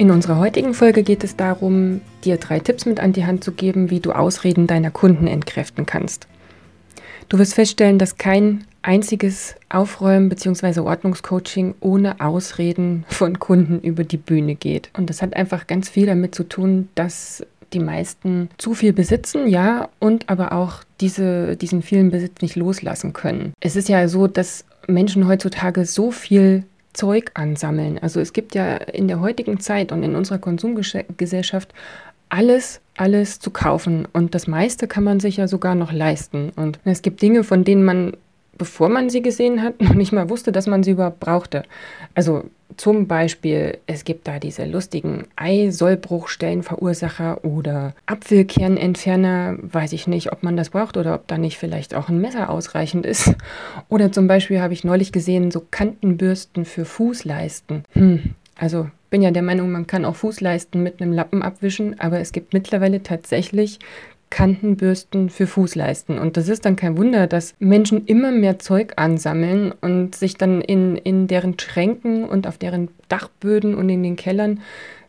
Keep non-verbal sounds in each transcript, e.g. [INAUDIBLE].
In unserer heutigen Folge geht es darum, dir drei Tipps mit an die Hand zu geben, wie du Ausreden deiner Kunden entkräften kannst. Du wirst feststellen, dass kein einziges Aufräumen bzw. Ordnungscoaching ohne Ausreden von Kunden über die Bühne geht. Und das hat einfach ganz viel damit zu tun, dass die meisten zu viel besitzen, ja, und aber auch diese, diesen vielen Besitz nicht loslassen können. Es ist ja so, dass Menschen heutzutage so viel Zeug ansammeln. Also es gibt ja in der heutigen Zeit und in unserer Konsumgesellschaft alles, alles zu kaufen. Und das meiste kann man sich ja sogar noch leisten. Und es gibt Dinge, von denen man, bevor man sie gesehen hat, [LAUGHS] noch nicht mal wusste, dass man sie überhaupt brauchte. Also zum Beispiel, es gibt da diese lustigen Eisollbruchstellenverursacher oder Apfelkernentferner. Weiß ich nicht, ob man das braucht oder ob da nicht vielleicht auch ein Messer ausreichend ist. [LAUGHS] Oder zum Beispiel habe ich neulich gesehen, so Kantenbürsten für Fußleisten. Hm, also bin ja der Meinung, man kann auch Fußleisten mit einem Lappen abwischen, aber es gibt mittlerweile tatsächlich Kantenbürsten für Fußleisten. Und das ist dann kein Wunder, dass Menschen immer mehr Zeug ansammeln und sich dann in, in deren Schränken und auf deren Dachböden und in den Kellern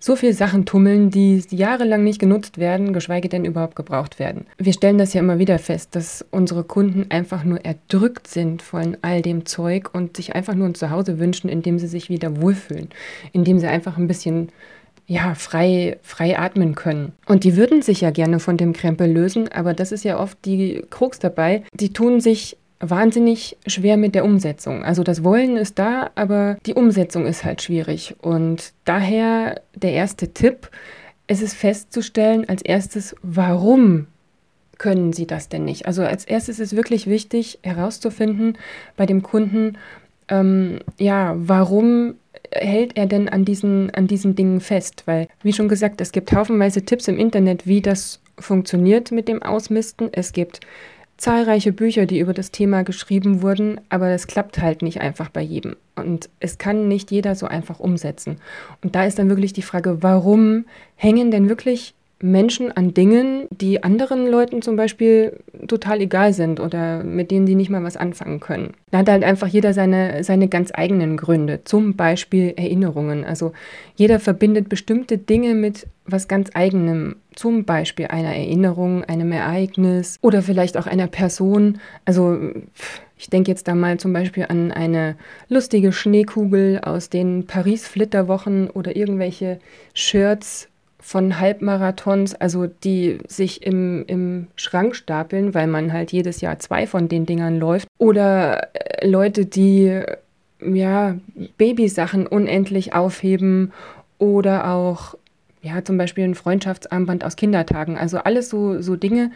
so viele Sachen tummeln, die jahrelang nicht genutzt werden, geschweige denn überhaupt gebraucht werden. Wir stellen das ja immer wieder fest, dass unsere Kunden einfach nur erdrückt sind von all dem Zeug und sich einfach nur ein Zuhause wünschen, in dem sie sich wieder wohlfühlen, in dem sie einfach ein bisschen ja, frei, frei atmen können. Und die würden sich ja gerne von dem Krempel lösen, aber das ist ja oft die Krux dabei. Die tun sich wahnsinnig schwer mit der Umsetzung. Also das Wollen ist da, aber die Umsetzung ist halt schwierig. Und daher der erste Tipp, es ist festzustellen als erstes, warum können sie das denn nicht? Also als erstes ist wirklich wichtig herauszufinden bei dem Kunden, ähm, ja, warum hält er denn an diesen, an diesen Dingen fest? Weil, wie schon gesagt, es gibt haufenweise Tipps im Internet, wie das funktioniert mit dem Ausmisten. Es gibt zahlreiche Bücher, die über das Thema geschrieben wurden, aber es klappt halt nicht einfach bei jedem. Und es kann nicht jeder so einfach umsetzen. Und da ist dann wirklich die Frage, warum hängen denn wirklich Menschen an Dingen, die anderen Leuten zum Beispiel total egal sind oder mit denen die nicht mal was anfangen können. Da hat halt einfach jeder seine, seine ganz eigenen Gründe, zum Beispiel Erinnerungen. Also jeder verbindet bestimmte Dinge mit was ganz eigenem, zum Beispiel einer Erinnerung, einem Ereignis oder vielleicht auch einer Person. Also ich denke jetzt da mal zum Beispiel an eine lustige Schneekugel aus den Paris-Flitterwochen oder irgendwelche Shirts von Halbmarathons, also die sich im, im Schrank stapeln, weil man halt jedes Jahr zwei von den Dingern läuft. Oder äh, Leute, die ja Babysachen unendlich aufheben oder auch ja zum Beispiel ein Freundschaftsarmband aus Kindertagen. Also alles so, so Dinge,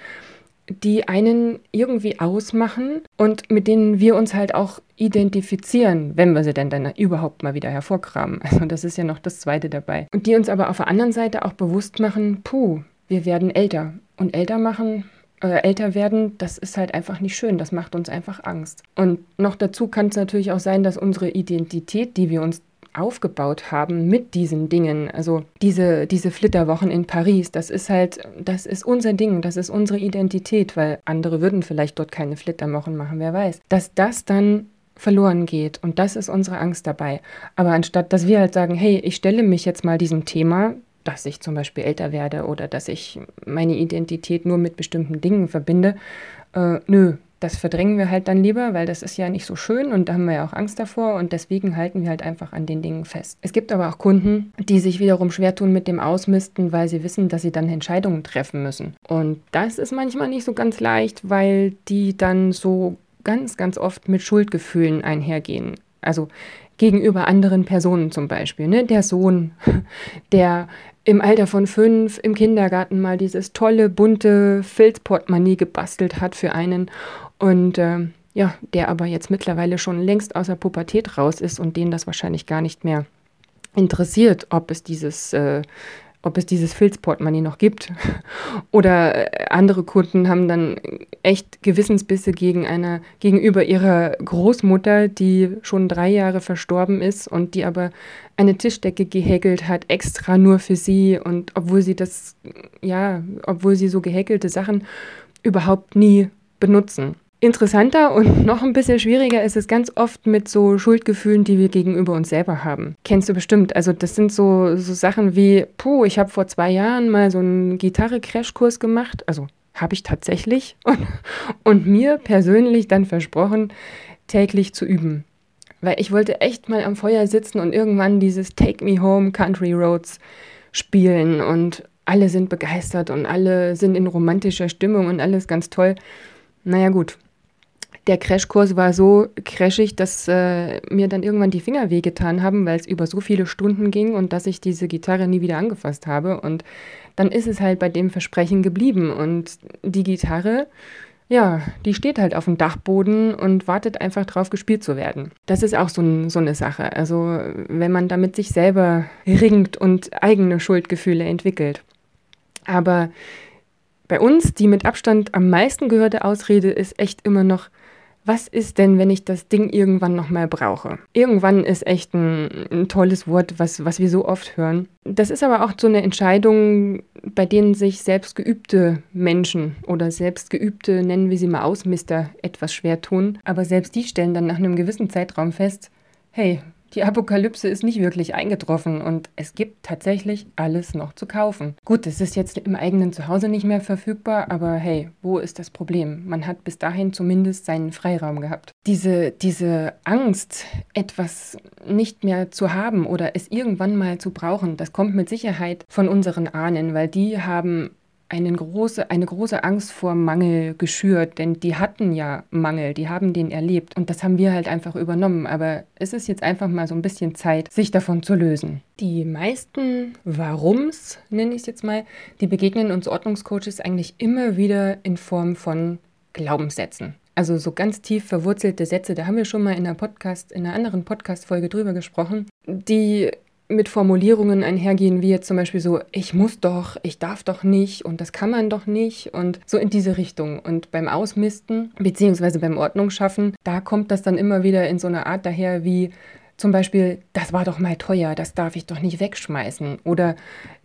die einen irgendwie ausmachen und mit denen wir uns halt auch identifizieren, wenn wir sie denn dann überhaupt mal wieder hervorkramen. [LAUGHS] Also das ist ja noch das Zweite dabei. Und die uns aber auf der anderen Seite auch bewusst machen, puh, wir werden älter. Und älter machen, äh, älter werden, das ist halt einfach nicht schön. Das macht uns einfach Angst. Und noch dazu kann es natürlich auch sein, dass unsere Identität, die wir uns aufgebaut haben mit diesen Dingen. Also diese, diese Flitterwochen in Paris, das ist halt, das ist unser Ding, das ist unsere Identität, weil andere würden vielleicht dort keine Flitterwochen machen, wer weiß. Dass das dann verloren geht und das ist unsere Angst dabei. Aber anstatt, dass wir halt sagen, hey, ich stelle mich jetzt mal diesem Thema, dass ich zum Beispiel älter werde oder dass ich meine Identität nur mit bestimmten Dingen verbinde, äh, nö, das verdrängen wir halt dann lieber, weil das ist ja nicht so schön und da haben wir ja auch Angst davor und deswegen halten wir halt einfach an den Dingen fest. Es gibt aber auch Kunden, die sich wiederum schwer tun mit dem Ausmisten, weil sie wissen, dass sie dann Entscheidungen treffen müssen. Und das ist manchmal nicht so ganz leicht, weil die dann so ganz, ganz oft mit Schuldgefühlen einhergehen. Also gegenüber anderen Personen zum Beispiel. Ne? Der Sohn, [LAUGHS] der im Alter von fünf im Kindergarten mal dieses tolle, bunte Filzportemonnaie gebastelt hat für einen und äh, ja, der aber jetzt mittlerweile schon längst aus der Pubertät raus ist und den das wahrscheinlich gar nicht mehr interessiert, ob es dieses äh, ob es dieses Filzportemonnaie noch gibt. [LAUGHS] Oder äh, andere Kunden haben dann echt Gewissensbisse gegen eine, gegenüber ihrer Großmutter, die schon drei Jahre verstorben ist und die aber eine Tischdecke gehäkelt hat, extra nur für sie. Und obwohl sie das, ja, obwohl sie so gehäkelte Sachen überhaupt nie benutzen. Interessanter und [LAUGHS] noch ein bisschen schwieriger ist es ganz oft mit so Schuldgefühlen, die wir gegenüber uns selber haben. Kennst du bestimmt. Also das sind so, so Sachen wie, puh, ich habe vor zwei Jahren mal so einen Gitarre-Crashkurs gemacht. Also habe ich tatsächlich. [LAUGHS] Und, und mir persönlich dann versprochen, täglich zu üben. Weil ich wollte echt mal am Feuer sitzen und irgendwann dieses Take Me Home Country Roads spielen. Und alle sind begeistert und alle sind in romantischer Stimmung und alles ganz toll. Naja gut, der Crashkurs war so crashig, dass äh, mir dann irgendwann die Finger wehgetan haben, weil es über so viele Stunden ging und dass ich diese Gitarre nie wieder angefasst habe. Und dann ist es halt bei dem Versprechen geblieben. Und die Gitarre, ja, die steht halt auf dem Dachboden und wartet einfach drauf, gespielt zu werden. Das ist auch so, ein, so eine Sache. Also, wenn man damit sich selber ringt und eigene Schuldgefühle entwickelt. Aber bei uns, die mit Abstand am meisten gehörte Ausrede ist echt immer noch, was ist denn, wenn ich das Ding irgendwann nochmal brauche? Irgendwann ist echt ein, ein, tolles Wort, was, was wir so oft hören. Das ist aber auch so eine Entscheidung, bei denen sich selbstgeübte Menschen oder selbstgeübte, nennen wir sie mal Ausmister, etwas schwer tun. Aber selbst die stellen dann nach einem gewissen Zeitraum fest, hey, die Apokalypse ist nicht wirklich eingetroffen und es gibt tatsächlich alles noch zu kaufen. Gut, es ist jetzt im eigenen Zuhause nicht mehr verfügbar, aber hey, wo ist das Problem? Man hat bis dahin zumindest seinen Freiraum gehabt. Diese, diese Angst, etwas nicht mehr zu haben oder es irgendwann mal zu brauchen, das kommt mit Sicherheit von unseren Ahnen, weil die haben eine große, eine große Angst vor Mangel geschürt, denn die hatten ja Mangel, die haben den erlebt und das haben wir halt einfach übernommen. Aber es ist jetzt einfach mal so ein bisschen Zeit, sich davon zu lösen. Die meisten Warums, nenne ich es jetzt mal, die begegnen uns Ordnungscoaches eigentlich immer wieder in Form von Glaubenssätzen. Also so ganz tief verwurzelte Sätze, da haben wir schon mal in einer Podcast, in einer anderen Podcast-Folge drüber gesprochen, die mit Formulierungen einhergehen, wie jetzt zum Beispiel so, ich muss doch, ich darf doch nicht und das kann man doch nicht und so in diese Richtung. Und beim Ausmisten beziehungsweise beim Ordnungsschaffen, da kommt das dann immer wieder in so eine Art daher wie zum Beispiel, das war doch mal teuer, das darf ich doch nicht wegschmeißen. Oder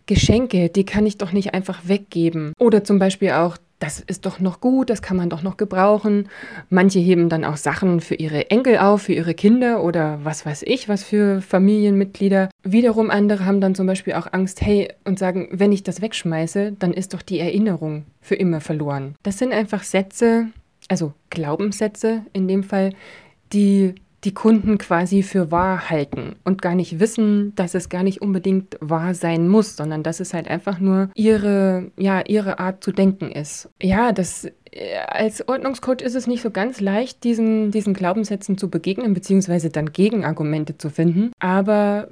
Geschenke, die kann ich doch nicht einfach weggeben. Oder zum Beispiel auch, das ist doch noch gut, das kann man doch noch gebrauchen. Manche heben dann auch Sachen für ihre Enkel auf, für ihre Kinder oder was weiß ich, was für Familienmitglieder. Wiederum andere haben dann zum Beispiel auch Angst, hey, und sagen, wenn ich das wegschmeiße, dann ist doch die Erinnerung für immer verloren. Das sind einfach Sätze, also Glaubenssätze in dem Fall, die die Kunden quasi für wahr halten und gar nicht wissen, dass es gar nicht unbedingt wahr sein muss, sondern dass es halt einfach nur ihre, ja, ihre Art zu denken ist. Ja, das äh, als Ordnungscoach ist es nicht so ganz leicht, diesen, diesen Glaubenssätzen zu begegnen, beziehungsweise dann Gegenargumente zu finden. Aber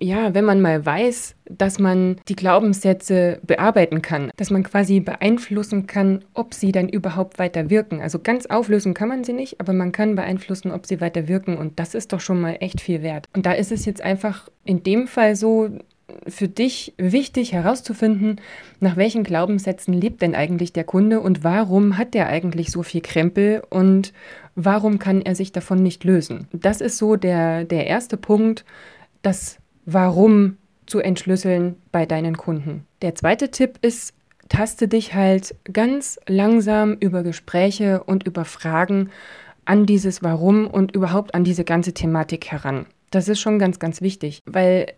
ja, wenn man mal weiß, dass man die Glaubenssätze bearbeiten kann, dass man quasi beeinflussen kann, ob sie dann überhaupt weiter wirken. Also ganz auflösen kann man sie nicht, aber man kann beeinflussen, ob sie weiter wirken und das ist doch schon mal echt viel wert. Und da ist es jetzt einfach in dem Fall so, für dich wichtig herauszufinden, nach welchen Glaubenssätzen lebt denn eigentlich der Kunde und warum hat der eigentlich so viel Krempel und warum kann er sich davon nicht lösen. Das ist so der, der erste Punkt, dass Warum zu entschlüsseln bei deinen Kunden. Der zweite Tipp ist, taste dich halt ganz langsam über Gespräche und über Fragen an dieses Warum und überhaupt an diese ganze Thematik heran. Das ist schon ganz, ganz wichtig, weil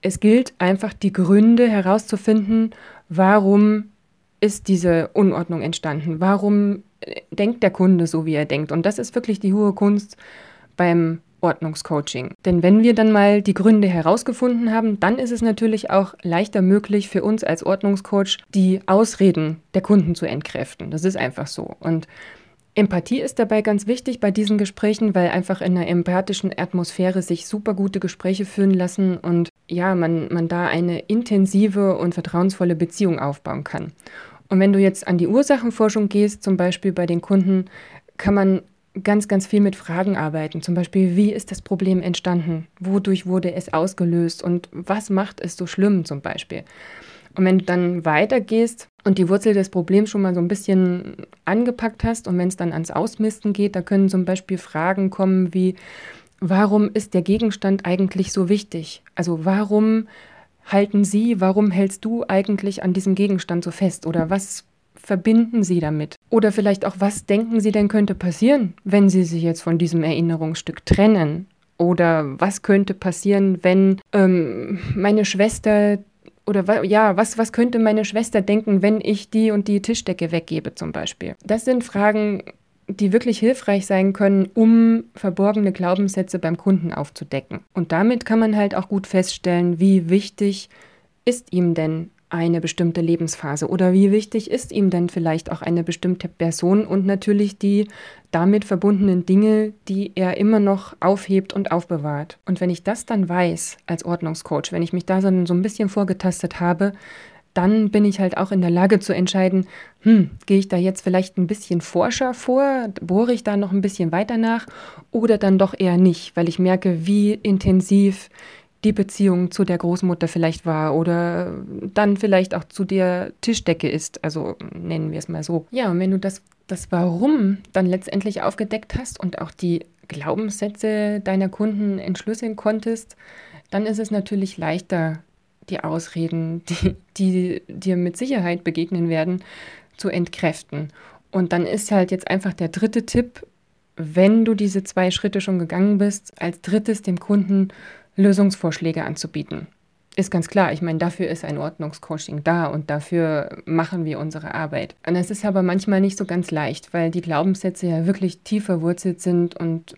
es gilt einfach die Gründe herauszufinden, warum ist diese Unordnung entstanden, warum denkt der Kunde so, wie er denkt. Und das ist wirklich die hohe Kunst beim Ordnungscoaching. Denn wenn wir dann mal die Gründe herausgefunden haben, dann ist es natürlich auch leichter möglich für uns als Ordnungscoach, die Ausreden der Kunden zu entkräften. Das ist einfach so. Und Empathie ist dabei ganz wichtig bei diesen Gesprächen, weil einfach in einer empathischen Atmosphäre sich super gute Gespräche führen lassen und ja, man, man da eine intensive und vertrauensvolle Beziehung aufbauen kann. Und wenn du jetzt an die Ursachenforschung gehst, zum Beispiel bei den Kunden, kann man ganz, ganz viel mit Fragen arbeiten. Zum Beispiel, wie ist das Problem entstanden? Wodurch wurde es ausgelöst? Und was macht es so schlimm zum Beispiel? Und wenn du dann weitergehst und die Wurzel des Problems schon mal so ein bisschen angepackt hast und wenn es dann ans Ausmisten geht, da können zum Beispiel Fragen kommen wie, warum ist der Gegenstand eigentlich so wichtig? Also warum halten Sie, warum hältst du eigentlich an diesem Gegenstand so fest? Oder was verbinden Sie damit? Oder vielleicht auch, was denken Sie denn könnte passieren, wenn Sie sich jetzt von diesem Erinnerungsstück trennen? Oder was könnte passieren, wenn ähm, meine Schwester oder ja, was, was könnte meine Schwester denken, wenn ich die und die Tischdecke weggebe zum Beispiel? Das sind Fragen, die wirklich hilfreich sein können, um verborgene Glaubenssätze beim Kunden aufzudecken. Und damit kann man halt auch gut feststellen, wie wichtig ist ihm denn eine bestimmte Lebensphase oder wie wichtig ist ihm denn vielleicht auch eine bestimmte Person und natürlich die damit verbundenen Dinge, die er immer noch aufhebt und aufbewahrt. Und wenn ich das dann weiß als Ordnungscoach, wenn ich mich da so ein bisschen vorgetastet habe, dann bin ich halt auch in der Lage zu entscheiden, hm, gehe ich da jetzt vielleicht ein bisschen forscher vor, bohre ich da noch ein bisschen weiter nach oder dann doch eher nicht, weil ich merke, wie intensiv die Beziehung zu der Großmutter vielleicht war oder dann vielleicht auch zu der Tischdecke ist. Also nennen wir es mal so. Ja, und wenn du das, das Warum dann letztendlich aufgedeckt hast und auch die Glaubenssätze deiner Kunden entschlüsseln konntest, dann ist es natürlich leichter, die Ausreden, die, die dir mit Sicherheit begegnen werden, zu entkräften. Und dann ist halt jetzt einfach der dritte Tipp, wenn du diese zwei Schritte schon gegangen bist, als drittes dem Kunden Lösungsvorschläge anzubieten. Ist ganz klar, ich meine, dafür ist ein Ordnungscoaching da und dafür machen wir unsere Arbeit. Und es ist aber manchmal nicht so ganz leicht, weil die Glaubenssätze ja wirklich tief verwurzelt sind und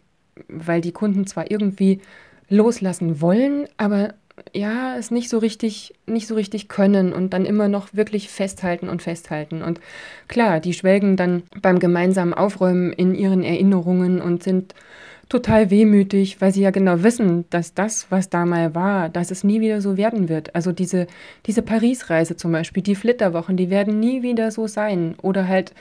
weil die Kunden zwar irgendwie loslassen wollen, aber ja, es nicht so richtig, nicht so richtig können und dann immer noch wirklich festhalten und festhalten. Und klar, die schwelgen dann beim gemeinsamen Aufräumen in ihren Erinnerungen und sind total wehmütig, weil sie ja genau wissen, dass das, was da mal war, dass es nie wieder so werden wird. Also diese, diese Paris-Reise zum Beispiel, die Flitterwochen, die werden nie wieder so sein. Oder halt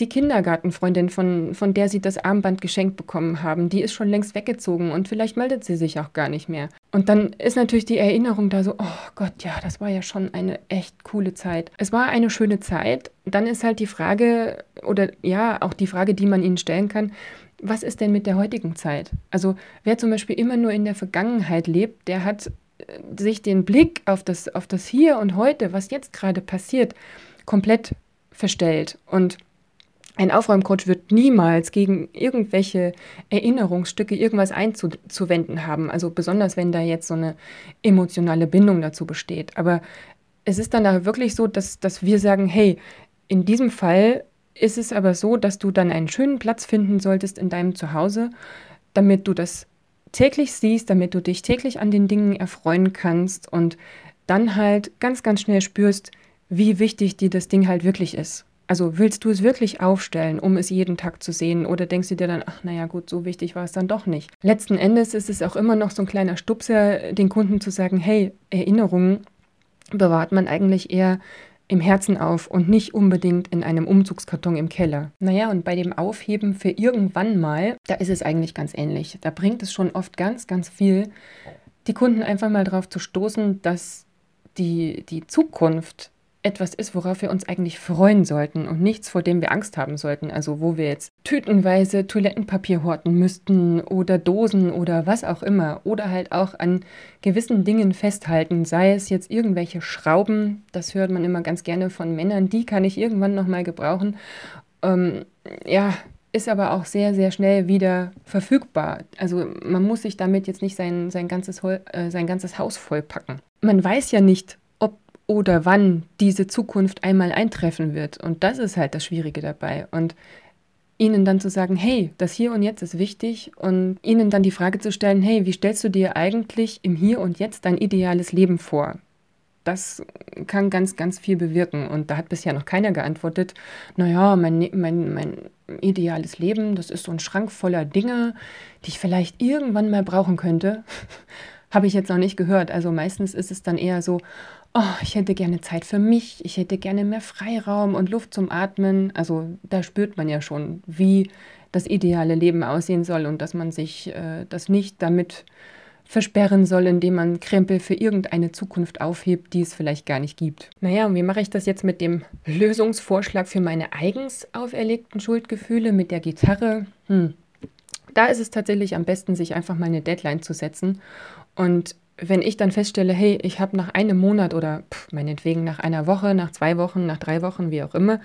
die Kindergartenfreundin, von, von der sie das Armband geschenkt bekommen haben, die ist schon längst weggezogen und vielleicht meldet sie sich auch gar nicht mehr. Und dann ist natürlich die Erinnerung da so, oh Gott, ja, das war ja schon eine echt coole Zeit. Es war eine schöne Zeit. Dann ist halt die Frage, oder ja, auch die Frage, die man ihnen stellen kann, was ist denn mit der heutigen Zeit? Also wer zum Beispiel immer nur in der Vergangenheit lebt, der hat äh, sich den Blick auf das, auf das Hier und Heute, was jetzt gerade passiert, komplett verstellt. Und ein Aufräumcoach wird niemals gegen irgendwelche Erinnerungsstücke irgendwas einzuwenden haben. Also besonders, wenn da jetzt so eine emotionale Bindung dazu besteht. Aber es ist dann da wirklich so, dass, dass wir sagen, hey, in diesem Fall ist es aber so, dass du dann einen schönen Platz finden solltest in deinem Zuhause, damit du das täglich siehst, damit du dich täglich an den Dingen erfreuen kannst und dann halt ganz, ganz schnell spürst, wie wichtig dir das Ding halt wirklich ist. Also willst du es wirklich aufstellen, um es jeden Tag zu sehen oder denkst du dir dann, ach naja gut, so wichtig war es dann doch nicht. Letzten Endes ist es auch immer noch so ein kleiner Stupser, den Kunden zu sagen, hey, Erinnerungen bewahrt man eigentlich eher im Herzen auf und nicht unbedingt in einem Umzugskarton im Keller. Naja, und bei dem Aufheben für irgendwann mal, da ist es eigentlich ganz ähnlich. Da bringt es schon oft ganz, ganz viel, die Kunden einfach mal darauf zu stoßen, dass die, die Zukunft etwas ist, worauf wir uns eigentlich freuen sollten und nichts, vor dem wir Angst haben sollten. Also wo wir jetzt tütenweise Toilettenpapier horten müssten oder Dosen oder was auch immer. Oder halt auch an gewissen Dingen festhalten, sei es jetzt irgendwelche Schrauben, das hört man immer ganz gerne von Männern, die kann ich irgendwann nochmal gebrauchen. Ähm, ja, ist aber auch sehr, sehr schnell wieder verfügbar. Also man muss sich damit jetzt nicht sein, sein, ganzes, äh, sein ganzes Haus vollpacken. Man weiß ja nicht, oder wann diese Zukunft einmal eintreffen wird. Und das ist halt das Schwierige dabei. Und ihnen dann zu sagen, hey, das Hier und Jetzt ist wichtig und ihnen dann die Frage zu stellen, hey, wie stellst du dir eigentlich im Hier und Jetzt dein ideales Leben vor? Das kann ganz, ganz viel bewirken. Und da hat bisher noch keiner geantwortet, naja, mein, mein, mein ideales Leben, das ist so ein Schrank voller Dinge, die ich vielleicht irgendwann mal brauchen könnte. [LAUGHS] Habe ich jetzt noch nicht gehört. Also meistens ist es dann eher so, oh, ich hätte gerne Zeit für mich, ich hätte gerne mehr Freiraum und Luft zum Atmen. Also da spürt man ja schon, wie das ideale Leben aussehen soll und dass man sich äh, das nicht damit versperren soll, indem man Krempel für irgendeine Zukunft aufhebt, die es vielleicht gar nicht gibt. Naja, und wie mache ich das jetzt mit dem Lösungsvorschlag für meine eigens auferlegten Schuldgefühle mit der Gitarre? Hm. Da ist es tatsächlich am besten, sich einfach mal eine Deadline zu setzen und wenn ich dann feststelle, hey, ich habe nach einem Monat oder pff, meinetwegen nach einer Woche, nach zwei Wochen, nach drei Wochen, wie auch immer,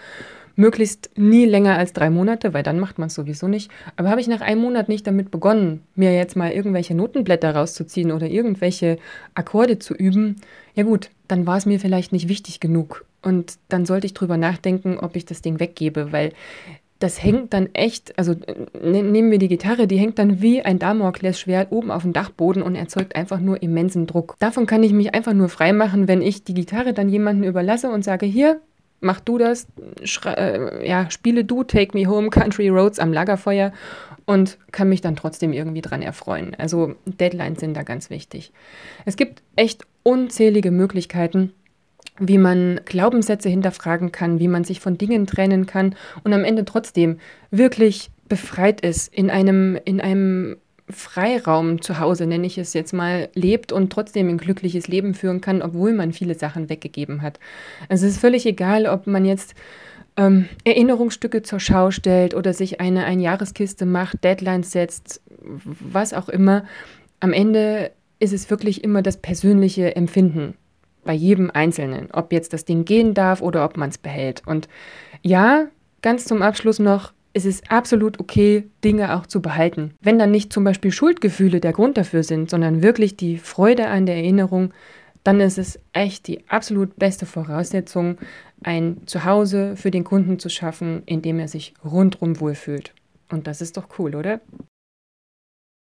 möglichst nie länger als drei Monate, weil dann macht man es sowieso nicht. Aber habe ich nach einem Monat nicht damit begonnen, mir jetzt mal irgendwelche Notenblätter rauszuziehen oder irgendwelche Akkorde zu üben, ja gut, dann war es mir vielleicht nicht wichtig genug. Und dann sollte ich drüber nachdenken, ob ich das Ding weggebe, weil das hängt dann echt, also ne, nehmen wir die Gitarre, die hängt dann wie ein Damoklesschwert oben auf dem Dachboden und erzeugt einfach nur immensen Druck. Davon kann ich mich einfach nur freimachen, wenn ich die Gitarre dann jemandem überlasse und sage, hier, mach du das, äh, ja, spiele du Take Me Home Country Roads am Lagerfeuer und kann mich dann trotzdem irgendwie dran erfreuen. Also Deadlines sind da ganz wichtig. Es gibt echt unzählige Möglichkeiten, wie man Glaubenssätze hinterfragen kann, wie man sich von Dingen trennen kann und am Ende trotzdem wirklich befreit ist, in einem, in einem Freiraum zu Hause, nenne ich es jetzt mal, lebt und trotzdem ein glückliches Leben führen kann, obwohl man viele Sachen weggegeben hat. Also es ist völlig egal, ob man jetzt ähm, Erinnerungsstücke zur Schau stellt oder sich eine Einjahreskiste macht, Deadlines setzt, was auch immer. Am Ende ist es wirklich immer das persönliche Empfinden bei jedem Einzelnen, ob jetzt das Ding gehen darf oder ob man es behält. Und ja, ganz zum Abschluss noch, es ist absolut okay, Dinge auch zu behalten. Wenn dann nicht zum Beispiel Schuldgefühle der Grund dafür sind, sondern wirklich die Freude an der Erinnerung, dann ist es echt die absolut beste Voraussetzung, ein Zuhause für den Kunden zu schaffen, in dem er sich rundrum wohlfühlt. Und das ist doch cool, oder?